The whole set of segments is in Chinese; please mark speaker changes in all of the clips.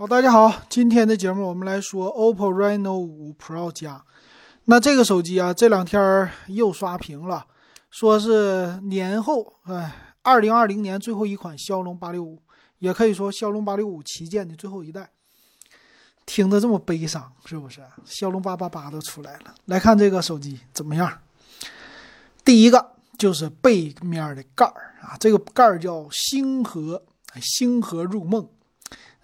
Speaker 1: 好，大家好，今天的节目我们来说 OPPO Reno5 Pro 加。那这个手机啊，这两天又刷屏了，说是年后，哎，二零二零年最后一款骁龙八六五，也可以说骁龙八六五旗舰的最后一代。听着这么悲伤，是不是？骁龙八八八都出来了，来看这个手机怎么样？第一个就是背面的盖儿啊，这个盖儿叫星河，星河入梦。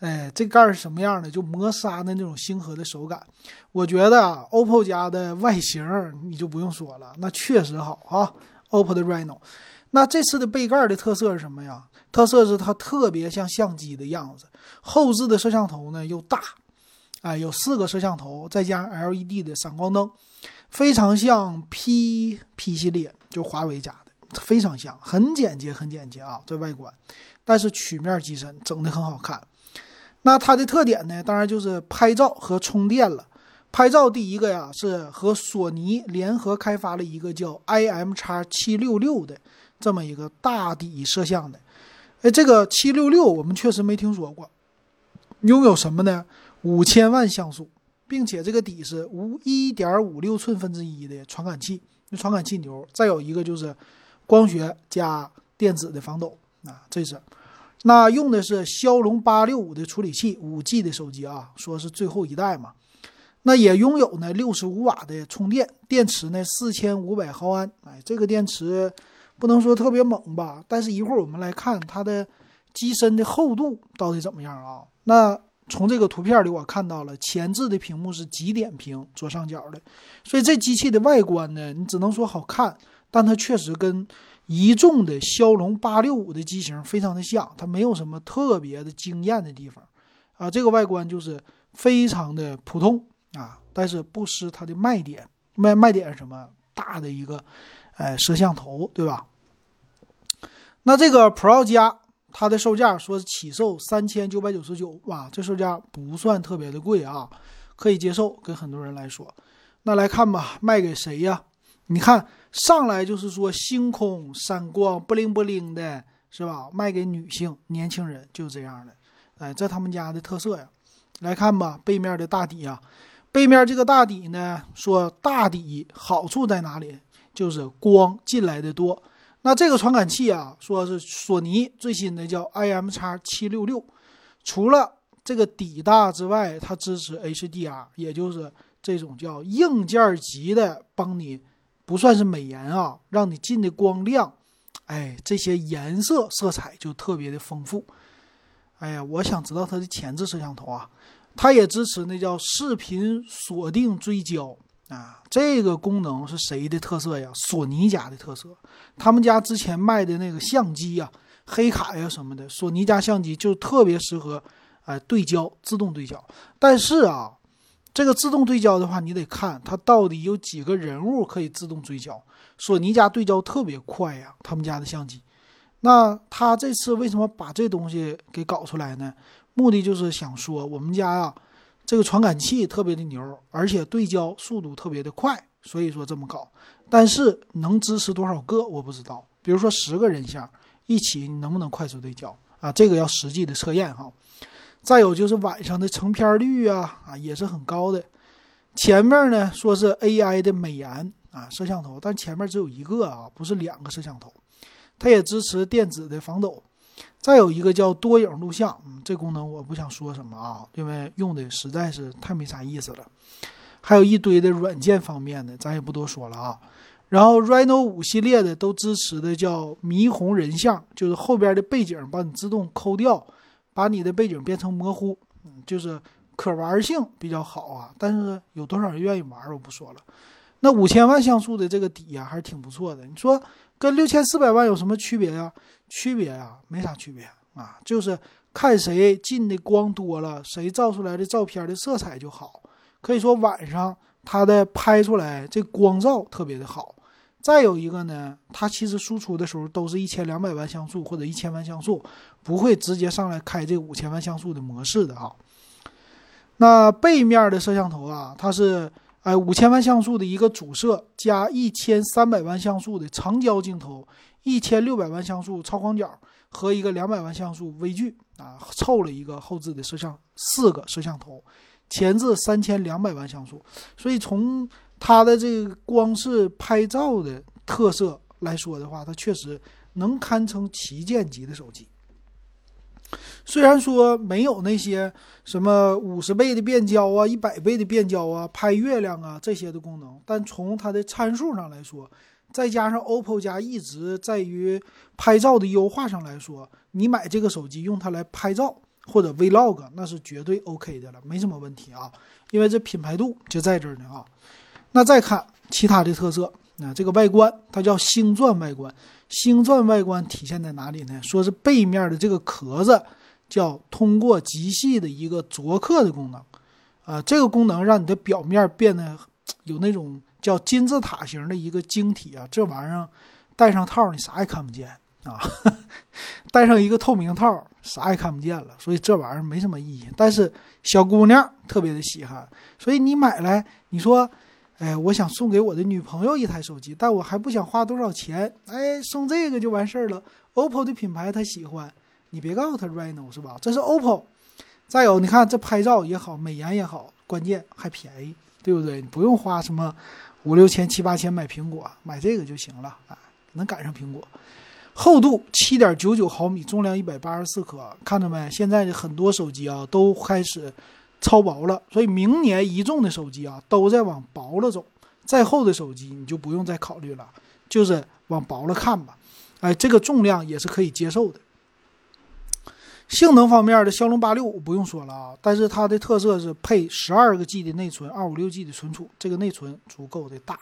Speaker 1: 哎，这盖儿是什么样的？就磨砂的那种星河的手感。我觉得啊，OPPO 家的外形你就不用说了，那确实好啊。OPPO 的 Reno，那这次的背盖的特色是什么呀？特色是它特别像相机的样子，后置的摄像头呢又大，哎，有四个摄像头，再加上 LED 的闪光灯，非常像 P P 系列，就华为家的，非常像，很简洁，很简洁啊，这外观，但是曲面机身整的很好看。那它的特点呢，当然就是拍照和充电了。拍照第一个呀，是和索尼联合开发了一个叫 IM x 七六六的这么一个大底摄像的。哎，这个七六六我们确实没听说过。拥有什么呢？五千万像素，并且这个底是无一点五六寸分之一的传感器，那传感器牛。再有一个就是光学加电子的防抖啊，这是。那用的是骁龙八六五的处理器，五 G 的手机啊，说是最后一代嘛。那也拥有呢六十五瓦的充电，电池呢四千五百毫安。哎，这个电池不能说特别猛吧，但是一会儿我们来看它的机身的厚度到底怎么样啊？那从这个图片里我看到了前置的屏幕是极点屏，左上角的，所以这机器的外观呢，你只能说好看，但它确实跟。一众的骁龙八六五的机型非常的像，它没有什么特别的惊艳的地方，啊，这个外观就是非常的普通啊，但是不失它的卖点。卖卖点是什么？大的一个，哎，摄像头，对吧？那这个 Pro 加它的售价说起售三千九百九十九，哇，这售价不算特别的贵啊，可以接受，跟很多人来说。那来看吧，卖给谁呀？你看。上来就是说星空闪光不灵不灵的，是吧？卖给女性年轻人就这样的，哎，这他们家的特色呀。来看吧，背面的大底啊，背面这个大底呢，说大底好处在哪里？就是光进来的多。那这个传感器啊，说是索尼最新的叫 IM 叉七六六，除了这个底大之外，它支持 HDR，也就是这种叫硬件级的帮你。不算是美颜啊，让你进的光亮，哎，这些颜色色彩就特别的丰富。哎呀，我想知道它的前置摄像头啊，它也支持那叫视频锁定追焦啊，这个功能是谁的特色呀？索尼家的特色。他们家之前卖的那个相机呀，黑卡呀什么的，索尼家相机就特别适合哎对焦，自动对焦。但是啊。这个自动对焦的话，你得看它到底有几个人物可以自动对焦。索尼家对焦特别快呀，他们家的相机。那他这次为什么把这东西给搞出来呢？目的就是想说，我们家呀，这个传感器特别的牛，而且对焦速度特别的快，所以说这么搞。但是能支持多少个我不知道。比如说十个人像一起，你能不能快速对焦啊？这个要实际的测验哈。再有就是晚上的成片率啊啊也是很高的，前面呢说是 AI 的美颜啊摄像头，但前面只有一个啊，不是两个摄像头，它也支持电子的防抖，再有一个叫多影录像，嗯，这功能我不想说什么啊，因为用的实在是太没啥意思了，还有一堆的软件方面的，咱也不多说了啊。然后 Reno 五系列的都支持的叫霓虹人像，就是后边的背景帮你自动抠掉。把你的背景变成模糊，嗯，就是可玩性比较好啊。但是有多少人愿意玩，我不说了。那五千万像素的这个底呀，还是挺不错的。你说跟六千四百万有什么区别呀？区别呀，没啥区别啊，就是看谁进的光多了，谁照出来的照片的色彩就好。可以说晚上它的拍出来这光照特别的好。再有一个呢，它其实输出的时候都是一千两百万像素或者一千万像素，不会直接上来开这五千万像素的模式的哈。那背面的摄像头啊，它是哎五千万像素的一个主摄加一千三百万像素的长焦镜头，一千六百万像素超广角，和一个两百万像素微距啊，凑了一个后置的摄像四个摄像头，前置三千两百万像素，所以从它的这个光是拍照的特色来说的话，它确实能堪称旗舰级的手机。虽然说没有那些什么五十倍的变焦啊、一百倍的变焦啊、拍月亮啊这些的功能，但从它的参数上来说，再加上 OPPO 家一直在于拍照的优化上来说，你买这个手机用它来拍照或者 Vlog，那是绝对 OK 的了，没什么问题啊。因为这品牌度就在这儿呢啊。那再看其他的特色，那这个外观它叫星钻外观，星钻外观体现在哪里呢？说是背面的这个壳子。叫通过极细的一个琢刻的功能，啊，这个功能让你的表面变得有那种叫金字塔形的一个晶体啊，这玩意儿戴上套你啥也看不见啊，戴上一个透明套啥也看不见了，所以这玩意儿没什么意义。但是小姑娘特别的稀罕，所以你买来，你说，哎，我想送给我的女朋友一台手机，但我还不想花多少钱，哎，送这个就完事儿了。OPPO 的品牌她喜欢。你别告诉他 Reno 是吧？这是 OPPO。再有，你看这拍照也好，美颜也好，关键还便宜，对不对？你不用花什么五六千、七八千买苹果，买这个就行了啊，能赶上苹果。厚度七点九九毫米，重量一百八十四克，看到没？现在的很多手机啊都开始超薄了，所以明年一众的手机啊都在往薄了走。再厚的手机你就不用再考虑了，就是往薄了看吧。哎，这个重量也是可以接受的。性能方面的骁龙八六五不用说了啊，但是它的特色是配十二个 G 的内存，二五六 G 的存储，这个内存足够的大。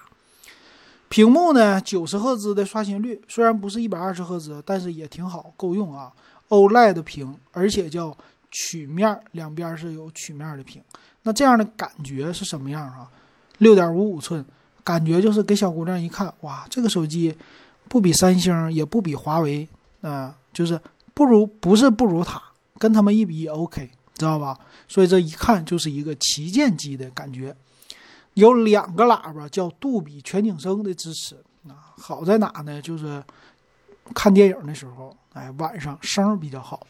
Speaker 1: 屏幕呢，九十赫兹的刷新率，虽然不是一百二十赫兹，但是也挺好，够用啊。OLED 屏，而且叫曲面，两边是有曲面的屏。那这样的感觉是什么样啊？六点五五寸，感觉就是给小姑娘一看，哇，这个手机不比三星，也不比华为，啊，就是。不如不是不如它，跟他们一比 OK，知道吧？所以这一看就是一个旗舰机的感觉。有两个喇叭叫杜比全景声的支持啊，好在哪呢？就是看电影的时候，哎，晚上声比较好。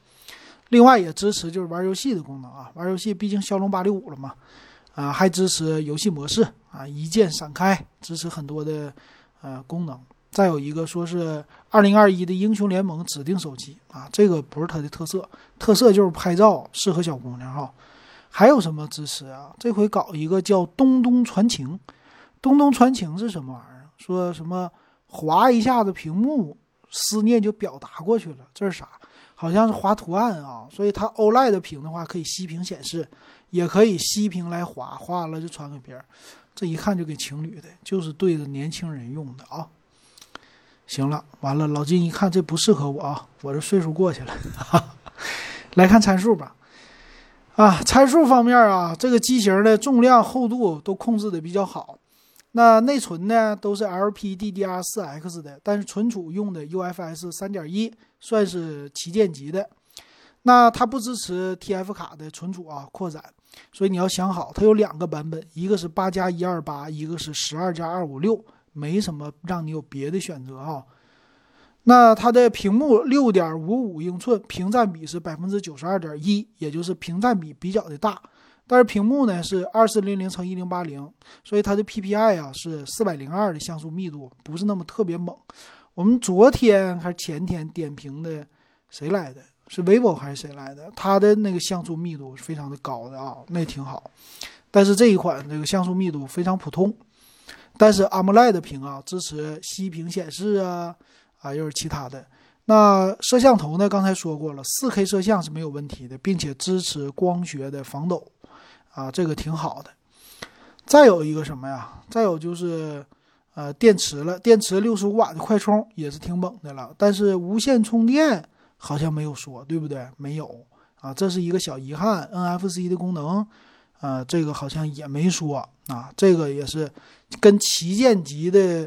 Speaker 1: 另外也支持就是玩游戏的功能啊，玩游戏毕竟骁龙八六五了嘛，啊，还支持游戏模式啊，一键闪开，支持很多的呃功能。再有一个说是二零二一的英雄联盟指定手机啊，这个不是它的特色，特色就是拍照适合小姑娘哈。还有什么支持啊？这回搞一个叫东东传情，东东传情是什么玩意儿？说什么划一下子屏幕，思念就表达过去了，这是啥？好像是划图案啊。所以它 OLED 屏的话可以熄屏显示，也可以熄屏来划，划完了就传给别人。这一看就给情侣的，就是对着年轻人用的啊。行了，完了，老金一看这不适合我啊，我这岁数过去了。哈 哈来看参数吧，啊，参数方面啊，这个机型的重量、厚度都控制的比较好。那内存呢，都是 LPDDR4X 的，但是存储用的 UFS 3.1，算是旗舰级的。那它不支持 TF 卡的存储啊，扩展，所以你要想好，它有两个版本，一个是八加一二八，一个是十二加二五六。没什么让你有别的选择啊。那它的屏幕六点五五英寸，屏占比是百分之九十二点一，也就是屏占比比较的大。但是屏幕呢是二四零零乘一零八零，所以它的 PPI 啊是四百零二的像素密度，不是那么特别猛。我们昨天还是前天点评的谁来的？是 vivo 还是谁来的？它的那个像素密度是非常的高的啊，那挺好。但是这一款这个像素密度非常普通。但是 AMOLED 屏啊，支持息屏显示啊，啊又是其他的。那摄像头呢？刚才说过了，4K 摄像是没有问题的，并且支持光学的防抖，啊，这个挺好的。再有一个什么呀？再有就是，呃，电池了，电池65瓦的快充也是挺猛的了。但是无线充电好像没有说，对不对？没有啊，这是一个小遗憾。NFC 的功能。呃，这个好像也没说啊，这个也是跟旗舰级的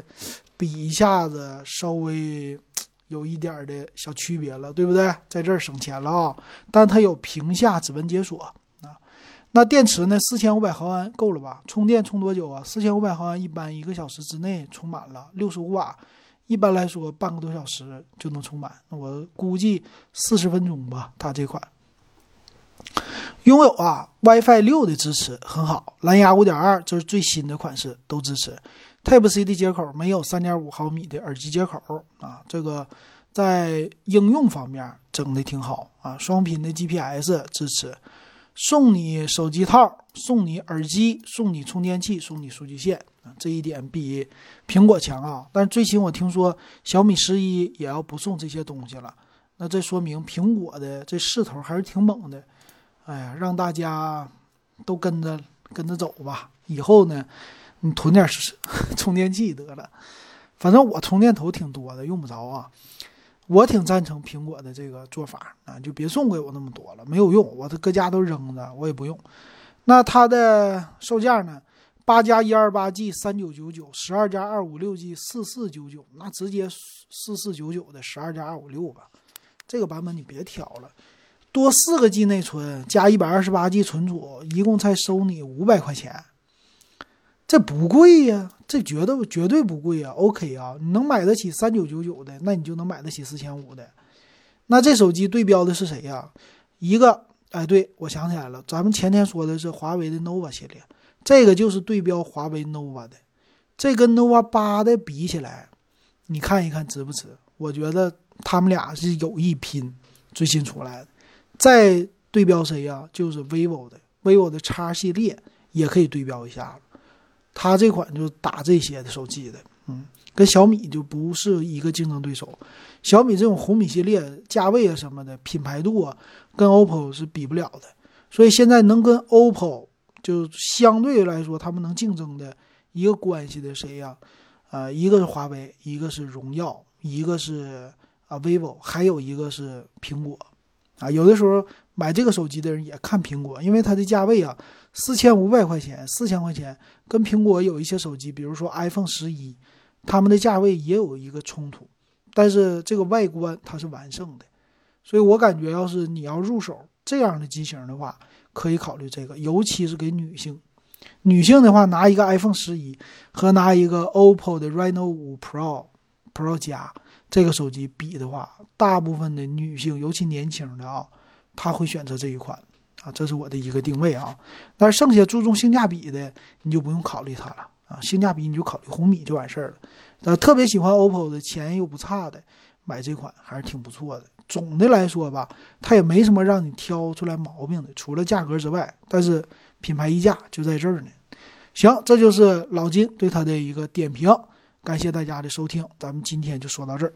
Speaker 1: 比一下子稍微有一点的小区别了，对不对？在这儿省钱了啊，但它有屏下指纹解锁。那电池呢？四千五百毫安够了吧？充电充多久啊？四千五百毫安一般一个小时之内充满了，六十五瓦一般来说半个多小时就能充满，我估计四十分钟吧。它这款拥有啊 WiFi 六的支持很好，蓝牙五点二这是最新的款式都支持，Type C 的接口没有三点五毫米的耳机接口啊，这个在应用方面整的挺好啊，双频的 GPS 支持。送你手机套，送你耳机，送你充电器，送你数据线啊！这一点比苹果强啊。但是最新我听说小米十一也要不送这些东西了，那这说明苹果的这势头还是挺猛的。哎呀，让大家都跟着跟着走吧。以后呢，你囤点充电器得了。反正我充电头挺多的，用不着啊。我挺赞成苹果的这个做法啊，就别送给我那么多了，没有用，我这搁家都扔着，我也不用。那它的售价呢？八加一二八 G 三九九九，十二加二五六 G 四四九九，那直接四四九九的十二加二五六吧。这个版本你别挑了，多四个 G 内存加一百二十八 G 存储，一共才收你五百块钱。这不贵呀，这绝对绝对不贵呀。OK 啊，你能买得起三九九九的，那你就能买得起四千五的。那这手机对标的是谁呀？一个，哎，对我想起来了，咱们前天说的是华为的 nova 系列，这个就是对标华为 nova 的。这跟 nova 八的比起来，你看一看值不值？我觉得他们俩是有一拼，最新出来的。再对标谁呀？就是 vivo 的，vivo 的 X 系列也可以对标一下子。它这款就打这些的手机的，嗯，跟小米就不是一个竞争对手。小米这种红米系列价位啊什么的，品牌度啊，跟 OPPO 是比不了的。所以现在能跟 OPPO 就相对来说他们能竞争的一个关系的谁呀？呃，一个是华为，一个是荣耀，一个是啊 vivo，还有一个是苹果。啊，有的时候买这个手机的人也看苹果，因为它的价位啊。四千五百块钱，四千块钱，跟苹果有一些手机，比如说 iPhone 十一，他们的价位也有一个冲突，但是这个外观它是完胜的，所以我感觉要是你要入手这样的机型的话，可以考虑这个，尤其是给女性。女性的话，拿一个 iPhone 十一和拿一个 OPPO 的 Reno 五 Pro Pro 加这个手机比的话，大部分的女性，尤其年轻的啊，她会选择这一款。啊，这是我的一个定位啊，但是剩下注重性价比的，你就不用考虑它了啊，性价比你就考虑红米就完事儿了。呃，特别喜欢 OPPO 的，钱又不差的，买这款还是挺不错的。总的来说吧，它也没什么让你挑出来毛病的，除了价格之外，但是品牌溢价就在这儿呢。行，这就是老金对它的一个点评，感谢大家的收听，咱们今天就说到这儿。